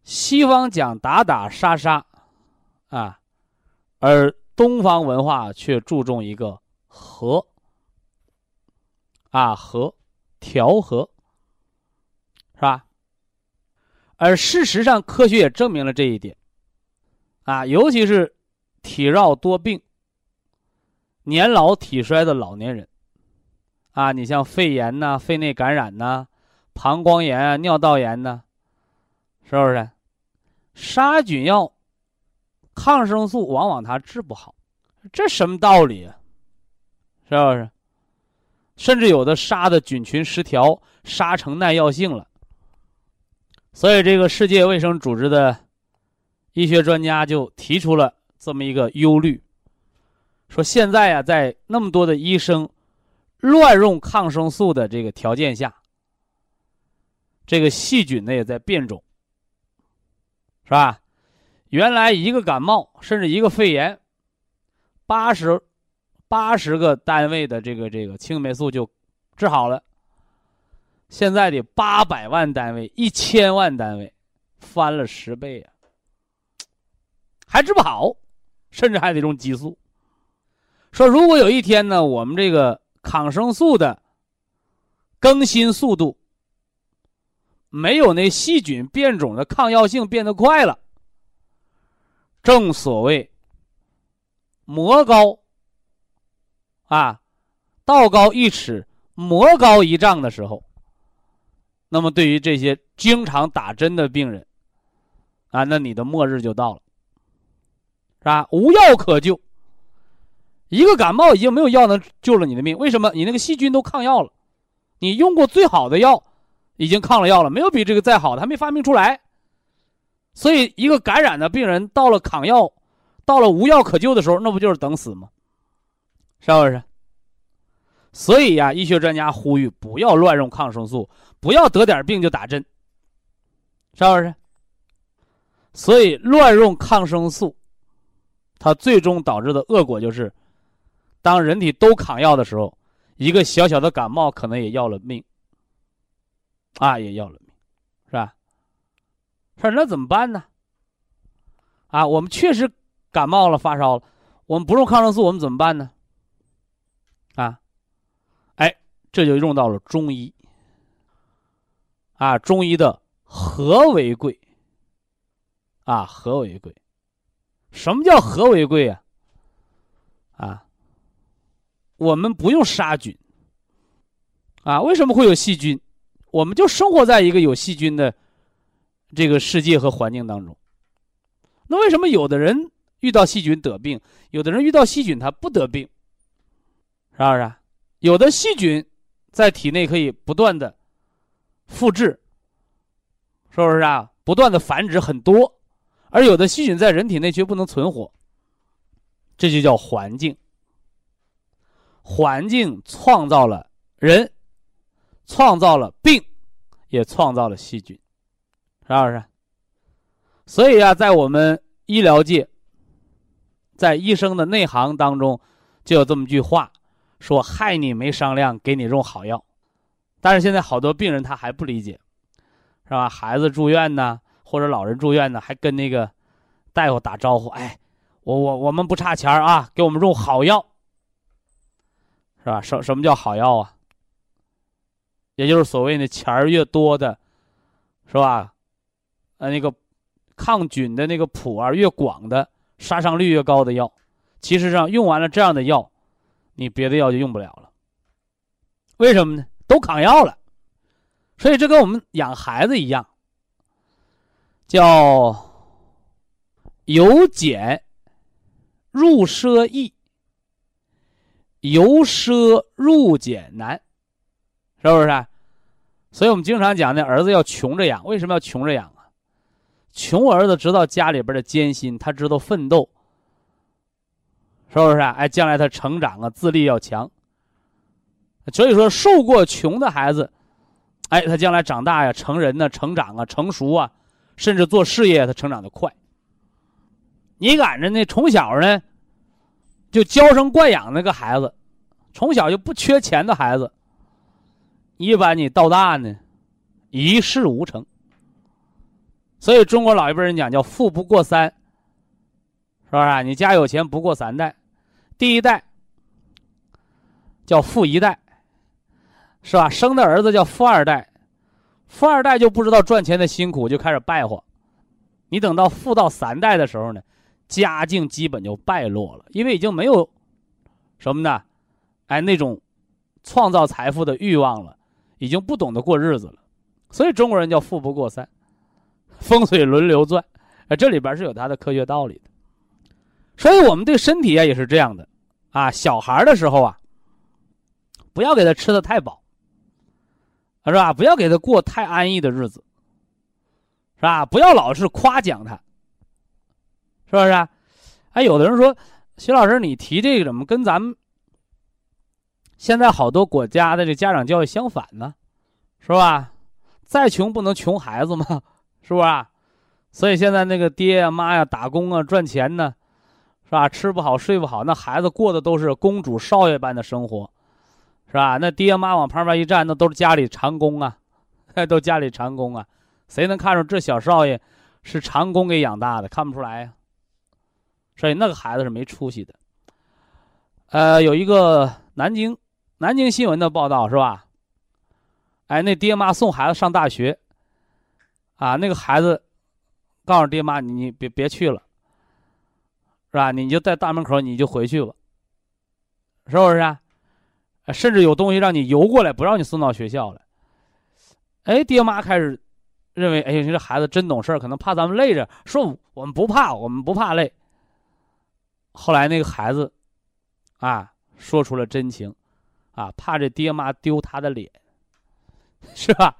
西方讲打打杀杀，啊，而东方文化却注重一个。和啊和调和是吧？而事实上，科学也证明了这一点啊，尤其是体弱多病、年老体衰的老年人啊，你像肺炎呐、肺内感染呐、膀胱炎啊、尿道炎呐，是不是？杀菌药、抗生素往往它治不好，这什么道理啊？是不是？甚至有的杀的菌群失调，杀成耐药性了。所以，这个世界卫生组织的医学专家就提出了这么一个忧虑，说现在呀，在那么多的医生乱用抗生素的这个条件下，这个细菌呢也在变种，是吧？原来一个感冒，甚至一个肺炎，八十。八十个单位的这个这个青霉素就治好了，现在的八百万单位、一千万单位，翻了十倍啊，还治不好，甚至还得用激素。说如果有一天呢，我们这个抗生素的更新速度没有那细菌变种的抗药性变得快了，正所谓魔高。啊，道高一尺，魔高一丈的时候，那么对于这些经常打针的病人，啊，那你的末日就到了，是吧？无药可救，一个感冒已经没有药能救了你的命。为什么？你那个细菌都抗药了，你用过最好的药，已经抗了药了，没有比这个再好的，还没发明出来，所以，一个感染的病人到了抗药、到了无药可救的时候，那不就是等死吗？是不是？所以呀，医学专家呼吁不要乱用抗生素，不要得点病就打针，是不是？所以，乱用抗生素，它最终导致的恶果就是，当人体都抗药的时候，一个小小的感冒可能也要了命，啊，也要了命，是吧？说那怎么办呢？啊，我们确实感冒了、发烧了，我们不用抗生素，我们怎么办呢？啊，哎，这就用到了中医。啊，中医的和为贵。啊，和为贵。什么叫和为贵啊？啊，我们不用杀菌。啊，为什么会有细菌？我们就生活在一个有细菌的这个世界和环境当中。那为什么有的人遇到细菌得病，有的人遇到细菌他不得病？是不是？有的细菌在体内可以不断的复制，是不是啊？不断的繁殖很多。而有的细菌在人体内却不能存活，这就叫环境。环境创造了人，创造了病，也创造了细菌，是不是？所以啊，在我们医疗界，在医生的内行当中，就有这么句话：说害你没商量，给你用好药。但是现在好多病人他还不理解，是吧？孩子住院呢。或者老人住院呢，还跟那个大夫打招呼，哎，我我我们不差钱啊，给我们用好药，是吧？什什么叫好药啊？也就是所谓的钱儿越多的，是吧？呃，那个抗菌的那个谱啊越广的，杀伤率越高的药，其实上用完了这样的药，你别的药就用不了了。为什么呢？都抗药了，所以这跟我们养孩子一样。叫由俭入奢易，由奢入俭难，是不是？所以我们经常讲那，儿子要穷着养。为什么要穷着养啊？穷儿子知道家里边的艰辛，他知道奋斗，是不是啊？哎，将来他成长啊，自立要强。所以说，受过穷的孩子，哎，他将来长大呀，成人呢，成长啊，成熟啊。甚至做事业，他成长的快。你赶着那从小呢，就娇生惯养那个孩子，从小就不缺钱的孩子，一般你到大呢，一事无成。所以中国老一辈人讲叫“富不过三”，是不是啊？你家有钱不过三代，第一代叫富一代，是吧？生的儿子叫富二代。富二代就不知道赚钱的辛苦，就开始败坏。你等到富到三代的时候呢，家境基本就败落了，因为已经没有什么呢，哎，那种创造财富的欲望了，已经不懂得过日子了。所以中国人叫富不过三，风水轮流转，哎，这里边是有它的科学道理的。所以我们对身体啊也是这样的，啊，小孩的时候啊，不要给他吃的太饱。是吧？不要给他过太安逸的日子，是吧？不要老是夸奖他，是不是？哎，有的人说，徐老师，你提这个怎么跟咱们现在好多国家的这家长教育相反呢？是吧？再穷不能穷孩子吗？是不是？所以现在那个爹呀妈呀打工啊赚钱呢，是吧？吃不好睡不好，那孩子过的都是公主少爷般的生活。是吧？那爹妈往旁边一站，那都是家里长工啊，都家里长工啊，谁能看出这小少爷是长工给养大的？看不出来呀。所以那个孩子是没出息的。呃，有一个南京南京新闻的报道是吧？哎，那爹妈送孩子上大学，啊，那个孩子告诉爹妈：“你你别别去了，是吧？你就在大门口，你就回去吧，是不是啊？”甚至有东西让你邮过来，不让你送到学校了。哎，爹妈开始认为，哎，你这孩子真懂事可能怕咱们累着，说我们不怕，我们不怕累。后来那个孩子，啊，说出了真情，啊，怕这爹妈丢他的脸，是吧？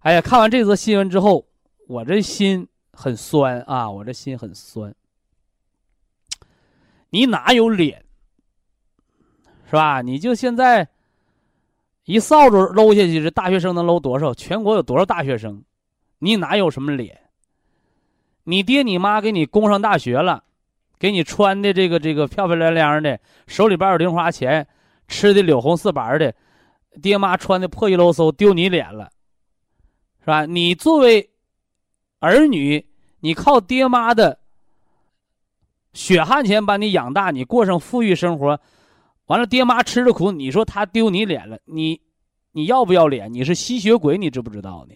哎呀，看完这则新闻之后，我这心很酸啊，我这心很酸。你哪有脸，是吧？你就现在一扫帚搂下去，这大学生能搂多少？全国有多少大学生？你哪有什么脸？你爹你妈给你供上大学了，给你穿的这个这个漂漂亮亮的，手里边有零花钱，吃的柳红四白的，爹妈穿的破衣喽嗖，丢你脸了，是吧？你作为儿女，你靠爹妈的。血汗钱把你养大，你过上富裕生活，完了爹妈吃着苦，你说他丢你脸了，你，你要不要脸？你是吸血鬼，你知不知道呢？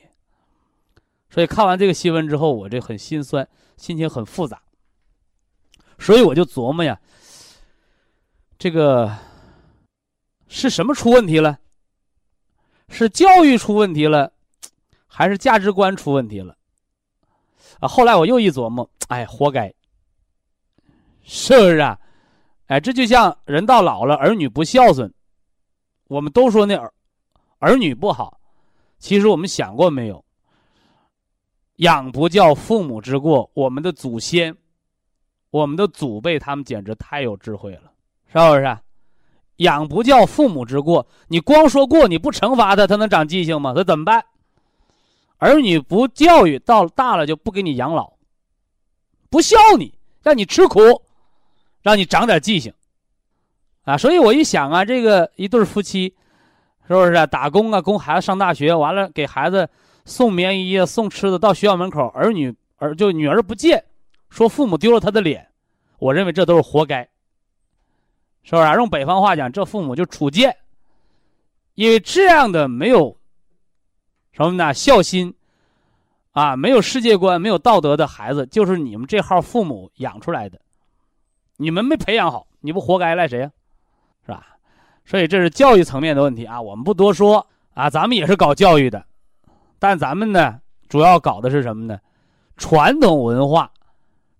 所以看完这个新闻之后，我这很心酸，心情很复杂。所以我就琢磨呀，这个是什么出问题了？是教育出问题了，还是价值观出问题了？啊，后来我又一琢磨，哎，活该。是不是啊？哎，这就像人到老了，儿女不孝顺，我们都说那儿儿女不好，其实我们想过没有？养不教，父母之过。我们的祖先，我们的祖辈，他们简直太有智慧了，是不是？养不教，父母之过。你光说过，你不惩罚他，他能长记性吗？他怎么办？儿女不教育，到大了就不给你养老，不孝你，让你吃苦。让你长点记性，啊！所以我一想啊，这个一对夫妻，是不是？打工啊，供孩子上大学，完了给孩子送棉衣啊，送吃的，到学校门口，儿女儿就女儿不见，说父母丢了他的脸，我认为这都是活该，是不是啊？用北方话讲，这父母就处贱，因为这样的没有什么呢？孝心啊，没有世界观、没有道德的孩子，就是你们这号父母养出来的。你们没培养好，你不活该赖谁呀？是吧？所以这是教育层面的问题啊，我们不多说啊。咱们也是搞教育的，但咱们呢，主要搞的是什么呢？传统文化、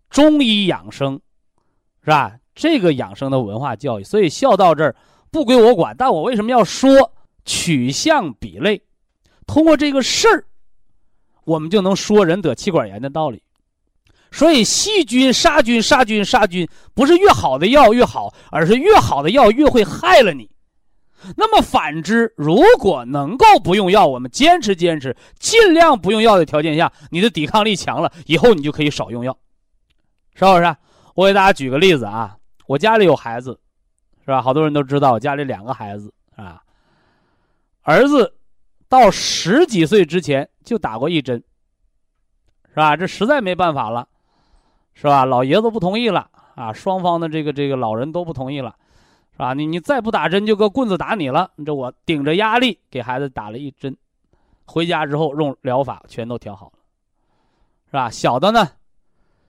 中医养生，是吧？这个养生的文化教育。所以孝道这儿不归我管，但我为什么要说取象比类？通过这个事儿，我们就能说人得气管炎的道理。所以，细菌杀菌、杀菌、杀菌，不是越好的药越好，而是越好的药越会害了你。那么反之，如果能够不用药，我们坚持坚持，尽量不用药的条件下，你的抵抗力强了，以后你就可以少用药，是不是？我给大家举个例子啊，我家里有孩子，是吧？好多人都知道，我家里两个孩子啊，儿子到十几岁之前就打过一针，是吧？这实在没办法了。是吧？老爷子不同意了啊！双方的这个这个老人都不同意了，是吧？你你再不打针，就搁棍子打你了。这我顶着压力给孩子打了一针，回家之后用疗法全都调好了，是吧？小的呢，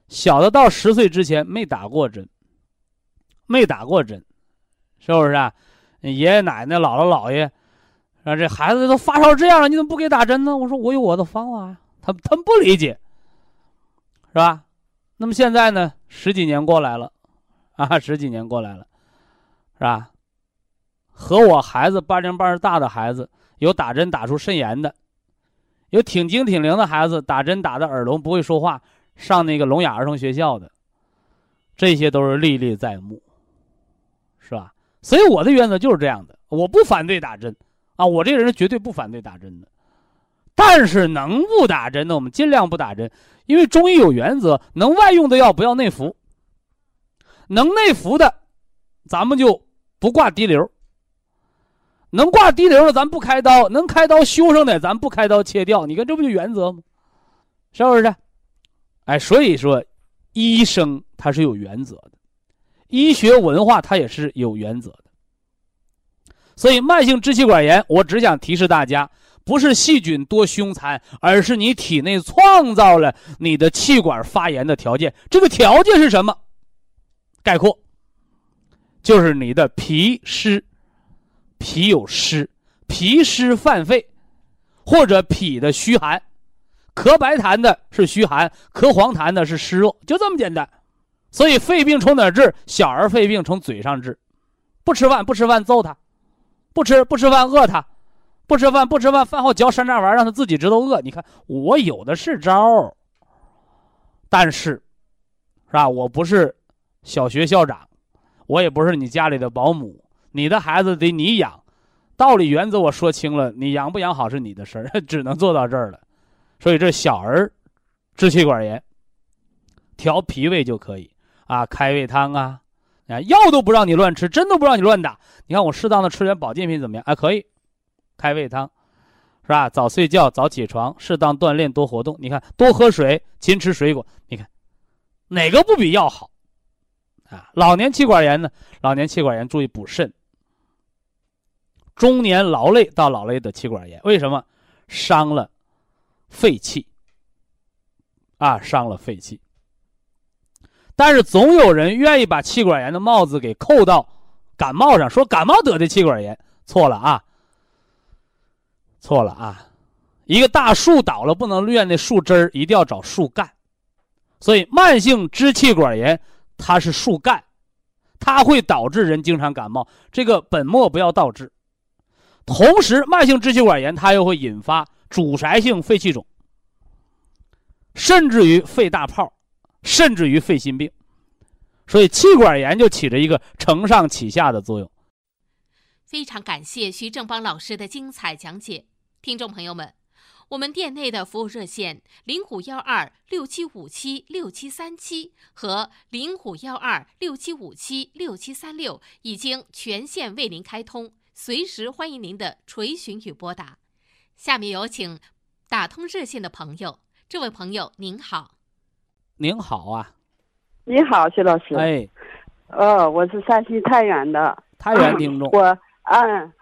小的到十岁之前没打过针，没打过针，是不是啊？爷爷奶奶、姥姥姥爷，啊，这孩子都发烧这样了，你怎么不给打针呢？我说我有我的方法，他他们不理解，是吧？那么现在呢？十几年过来了，啊，十几年过来了，是吧？和我孩子八零八二大的孩子，有打针打出肾炎的，有挺精挺灵的孩子，打针打的耳聋不会说话，上那个聋哑儿童学校的，这些都是历历在目，是吧？所以我的原则就是这样的，我不反对打针，啊，我这个人绝对不反对打针的。但是能不打针的，我们尽量不打针，因为中医有原则，能外用的药不要内服。能内服的，咱们就不挂滴流。能挂滴流的，咱不开刀；能开刀修上的，咱不开刀切掉。你看，这不就原则吗？是不是？哎，所以说，医生他是有原则的，医学文化它也是有原则的。所以，慢性支气管炎，我只想提示大家。不是细菌多凶残，而是你体内创造了你的气管发炎的条件。这个条件是什么？概括，就是你的脾湿，脾有湿，脾湿犯肺，或者脾的虚寒，咳白痰的是虚寒，咳黄痰的是湿热，就这么简单。所以肺病从哪治？小儿肺病从嘴上治，不吃饭不吃饭揍他，不吃不吃饭饿他。不吃饭，不吃饭，饭后嚼山楂丸，让他自己知道饿。你看，我有的是招儿，但是，是吧？我不是小学校长，我也不是你家里的保姆，你的孩子得你养。道理原则我说清了，你养不养好是你的事儿，只能做到这儿了。所以这小儿支气管炎，调脾胃就可以啊，开胃汤啊，啊药都不让你乱吃，针都不让你乱打。你看我适当的吃点保健品怎么样？啊，可以，开胃汤，是吧？早睡觉，早起床，适当锻炼，多活动。你看，多喝水，勤吃水果。你看，哪个不比药好？啊，老年气管炎呢？老年气管炎注意补肾。中年劳累到老累的气管炎，为什么？伤了肺气啊，伤了肺气。但是总有人愿意把气管炎的帽子给扣到感冒上，说感冒得的气管炎，错了啊，错了啊！一个大树倒了，不能怨那树枝儿，一定要找树干。所以慢性支气管炎它是树干，它会导致人经常感冒，这个本末不要倒置。同时，慢性支气管炎它又会引发阻塞性肺气肿，甚至于肺大泡，甚至于肺心病，所以气管炎就起着一个承上启下的作用。非常感谢徐正邦老师的精彩讲解，听众朋友们，我们店内的服务热线零五幺二六七五七六七三七和零五幺二六七五七六七三六已经全线为您开通。随时欢迎您的垂询与拨打。下面有请打通热线的朋友。这位朋友您好，您好啊，你好，徐老师。哎，哦，我是山西太原的太原听众。我嗯，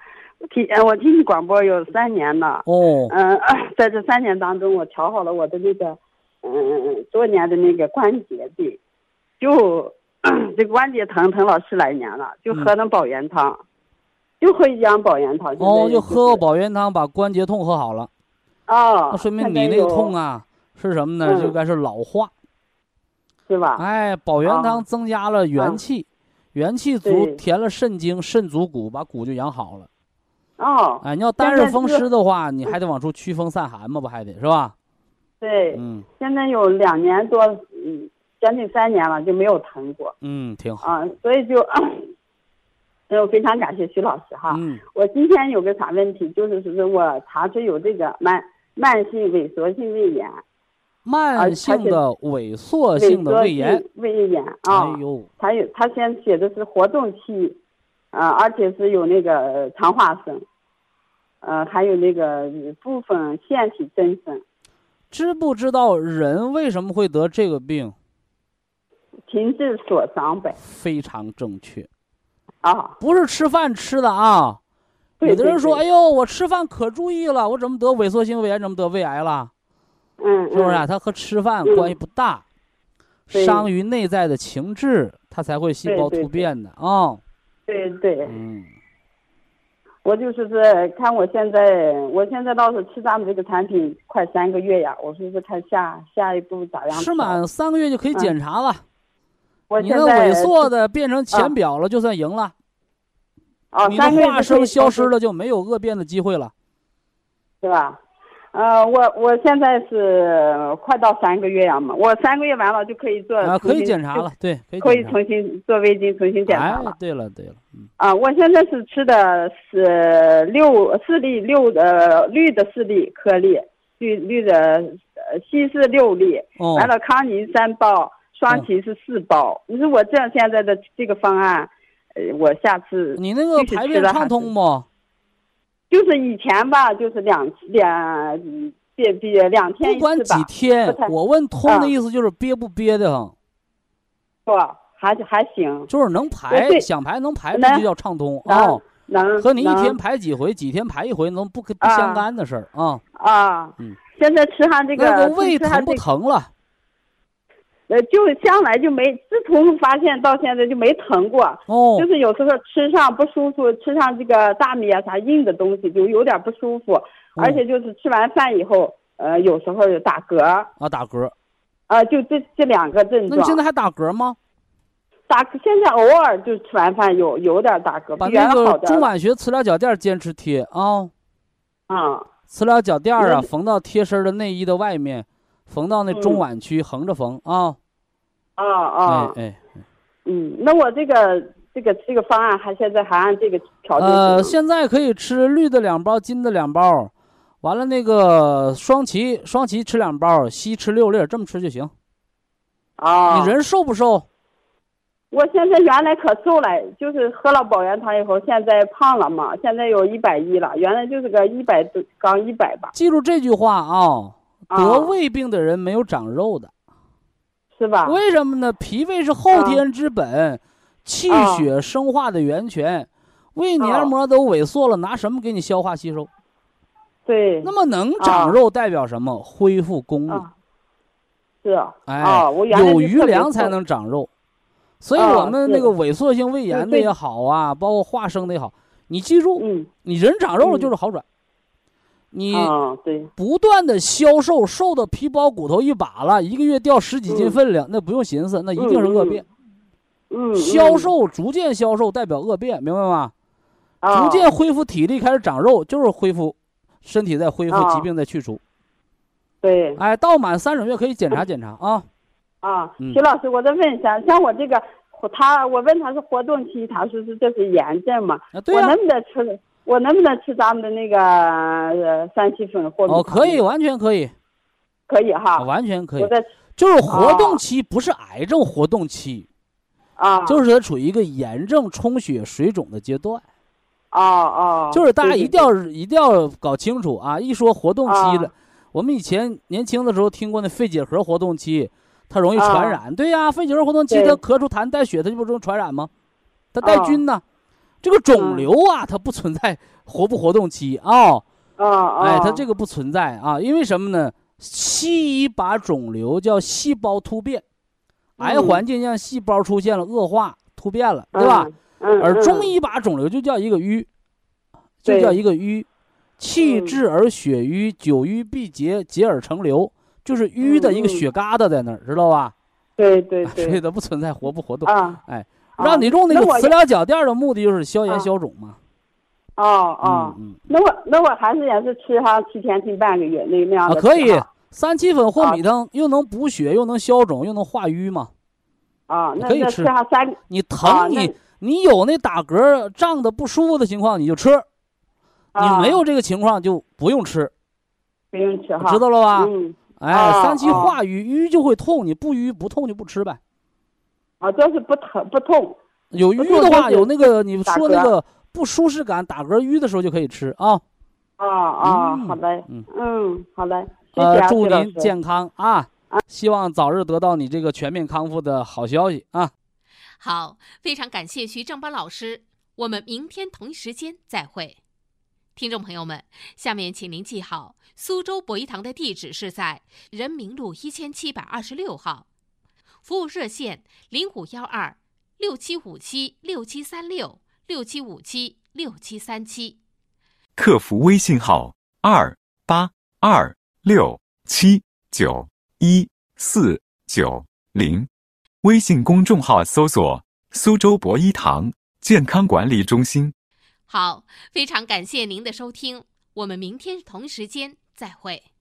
听我听你广播有三年了。哦。嗯，在这三年当中，我调好了我的那个嗯多年的那个关节病，就 这个关节疼疼了十来年了，就喝那保元汤。就喝一箱保元汤，哦，就喝个保元汤，把关节痛喝好了。哦，那说明你那个痛啊是什么呢？就该是老化，是吧？哎，保元汤增加了元气，元气足，填了肾精，肾足骨，把骨就养好了。哦，哎，你要单是风湿的话，你还得往出驱风散寒嘛，不还得是吧？对，嗯，现在有两年多，嗯，将近三年了，就没有疼过。嗯，挺好。啊，所以就。我非常感谢徐老师哈，嗯，我今天有个啥问题，就是说我查出有这个慢慢性萎缩性胃炎，慢性的萎缩性的胃炎，胃炎啊，哎呦，他有他先写的是活动期，啊，而且是有那个肠化生，呃，还有那个部分腺体增生。知不知道人为什么会得这个病？情志所伤呗。非常正确。啊，不是吃饭吃的啊，有的人说：“哎呦，我吃饭可注意了，我怎么得萎缩性胃炎，怎么得胃癌了？”嗯，是不是啊？他和吃饭关系不大，伤于内在的情志，他才会细胞突变的啊。对对。嗯。我就是说，看我现在，我现在倒是吃咱们这个产品快三个月呀，我说是看下下一步咋样。吃满三个月就可以检查了。你那萎缩的变成浅表了，就算赢了。哦，你的化生消失了，就没有恶变的机会了，是吧？呃，我我现在是快到三个月呀嘛，我三个月完了就可以做啊，可以检查了，对，可以可以重新做胃镜，重新检查了。对了对了，嗯。啊，我现在是吃的是六四粒六呃绿的四粒颗粒，绿绿的呃稀释六粒，完了康宁三包。双歧是四包，你说我这样现在的这个方案，呃，我下次你那个排便畅通不？就是以前吧，就是两两憋憋两天不管几天，我问通的意思就是憋不憋的慌？不，还还行，就是能排，想排能排，那就叫畅通啊。能和你一天排几回，几天排一回，能不不相干的事儿啊？啊，嗯，现在吃上这个，那个胃疼不疼了？呃，就将来就没，自从发现到现在就没疼过。哦，就是有时候吃上不舒服，吃上这个大米啊啥硬的东西就有点不舒服，而且就是吃完饭以后，呃，有时候打嗝。啊，打嗝。啊，就这这两个症状。那你现在还打嗝吗？打，现在偶尔就吃完饭有有点打嗝，把那个中脘穴磁疗脚垫坚持贴啊。啊。磁疗脚垫啊，缝到贴身的内衣的外面。缝到那中脘区，横着缝啊。啊啊。哎哎。嗯，那我这个这个这个方案还现在还按这个条件。呃，现在可以吃绿的两包，金的两包，完了那个双歧双歧吃两包，硒吃六粒，这么吃就行。啊。你人瘦不瘦？我现在原来可瘦了，就是喝了保元汤以后，现在胖了嘛，现在有一百一了，原来就是个一百多，刚一百吧。记住这句话啊，得胃病的人没有长肉的，是吧？为什么呢？脾胃是后天之本，气血生化的源泉，胃黏膜都萎缩了，拿什么给你消化吸收？对。那么能长肉代表什么？恢复功力。是啊。哎，有余粮才能长肉。所以我们那个萎缩性胃炎的也好啊，包括化生的也好，你记住，你人长肉了就是好转。你不断的消瘦，瘦的皮包骨头一把了，一个月掉十几斤分量，那不用寻思，那一定是恶变。嗯，消瘦逐渐消瘦代表恶变，明白吗？逐渐恢复体力，开始长肉，就是恢复身体在恢复，疾病在去除。对。哎，到满三个月可以检查检查啊。啊，徐老师，我再问一下，像我这个，他我问他是活动期，他说是这是炎症嘛？啊，对我能不能吃？我能不能吃咱们的那个呃三七粉或哦，可以，完全可以，可以哈，完全可以。我在就是活动期，不是癌症活动期，啊，就是它处于一个炎症、充血、水肿的阶段。哦哦，就是大家一定要一定要搞清楚啊！一说活动期了，我们以前年轻的时候听过那肺结核活动期。它容易传染，对呀，肺结核活动期它咳出痰带血，它就不容易传染吗？它带菌呢。这个肿瘤啊，它不存在活不活动期啊。啊哎，它这个不存在啊，因为什么呢？西医把肿瘤叫细胞突变，癌环境让细胞出现了恶化突变了，对吧？而中医把肿瘤就叫一个瘀，就叫一个瘀，气滞而血瘀，久瘀必结，结而成瘤。就是瘀的一个血疙瘩在那儿，知道吧？对对对，所以它不存在活不活动。啊，哎，让你用那个磁疗脚垫的目的就是消炎消肿嘛。哦哦，那我那我还是也是吃上七天停半个月那那样的。可以，三七粉或米汤又能补血，又能消肿，又能化瘀嘛。啊，可以吃上三。你疼你你有那打嗝胀的不舒服的情况你就吃，你没有这个情况就不用吃。不用吃哈。知道了吧？嗯。哎，三七化瘀，瘀就会痛，你不瘀不痛就不吃呗。啊，就是不疼不痛。有瘀的话，有那个你说那个不舒适感、打嗝瘀的时候就可以吃啊。啊啊，好嘞，嗯嗯，好嘞。呃，祝您健康啊！希望早日得到你这个全面康复的好消息啊！好，非常感谢徐正邦老师，我们明天同一时间再会。听众朋友们，下面请您记好，苏州博一堂的地址是在人民路一千七百二十六号，服务热线零五幺二六七五七六七三六六七五七六七三七，客服微信号二八二六七九一四九零，微信公众号搜索苏州博一堂健康管理中心。好，非常感谢您的收听，我们明天同时间再会。